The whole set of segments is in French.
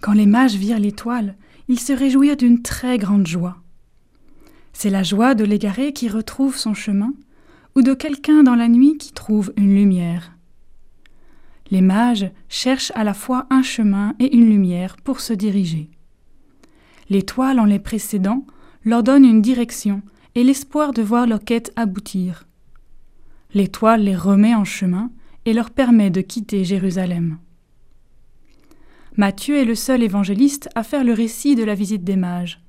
Quand les mages virent l'étoile, ils se réjouirent d'une très grande joie. C'est la joie de l'égaré qui retrouve son chemin, ou de quelqu'un dans la nuit qui trouve une lumière. Les mages cherchent à la fois un chemin et une lumière pour se diriger. L'étoile en les précédant leur donne une direction et l'espoir de voir leur quête aboutir. L'étoile les remet en chemin et leur permet de quitter Jérusalem. Matthieu est le seul évangéliste à faire le récit de la visite des mages.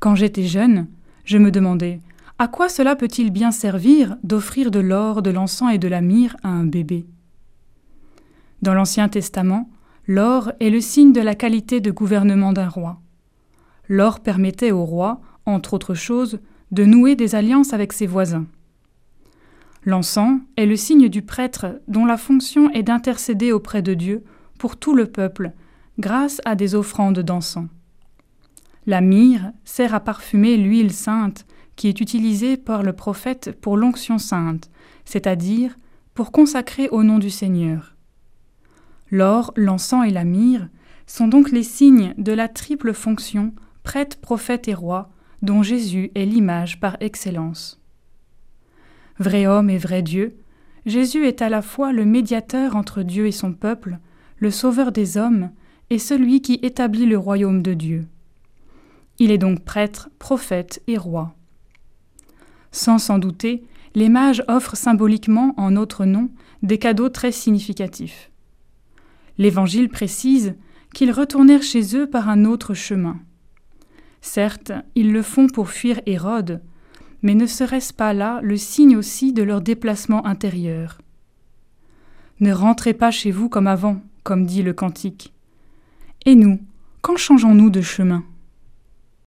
Quand j'étais jeune, je me demandais à quoi cela peut-il bien servir d'offrir de l'or, de l'encens et de la myrrhe à un bébé? Dans l'Ancien Testament, l'or est le signe de la qualité de gouvernement d'un roi. L'or permettait au roi, entre autres choses, de nouer des alliances avec ses voisins. L'encens est le signe du prêtre dont la fonction est d'intercéder auprès de Dieu pour tout le peuple grâce à des offrandes d'encens. La myrrhe sert à parfumer l'huile sainte qui est utilisée par le prophète pour l'onction sainte, c'est-à-dire pour consacrer au nom du Seigneur. L'or, l'encens et la myrrhe sont donc les signes de la triple fonction prêtre, prophète et roi dont Jésus est l'image par excellence. Vrai homme et vrai Dieu, Jésus est à la fois le médiateur entre Dieu et son peuple, le sauveur des hommes et celui qui établit le royaume de Dieu. Il est donc prêtre, prophète et roi. Sans s'en douter, les mages offrent symboliquement en notre nom des cadeaux très significatifs. L'Évangile précise qu'ils retournèrent chez eux par un autre chemin. Certes, ils le font pour fuir Hérode, mais ne serait-ce pas là le signe aussi de leur déplacement intérieur? Ne rentrez pas chez vous comme avant, comme dit le cantique. Et nous, quand changeons-nous de chemin?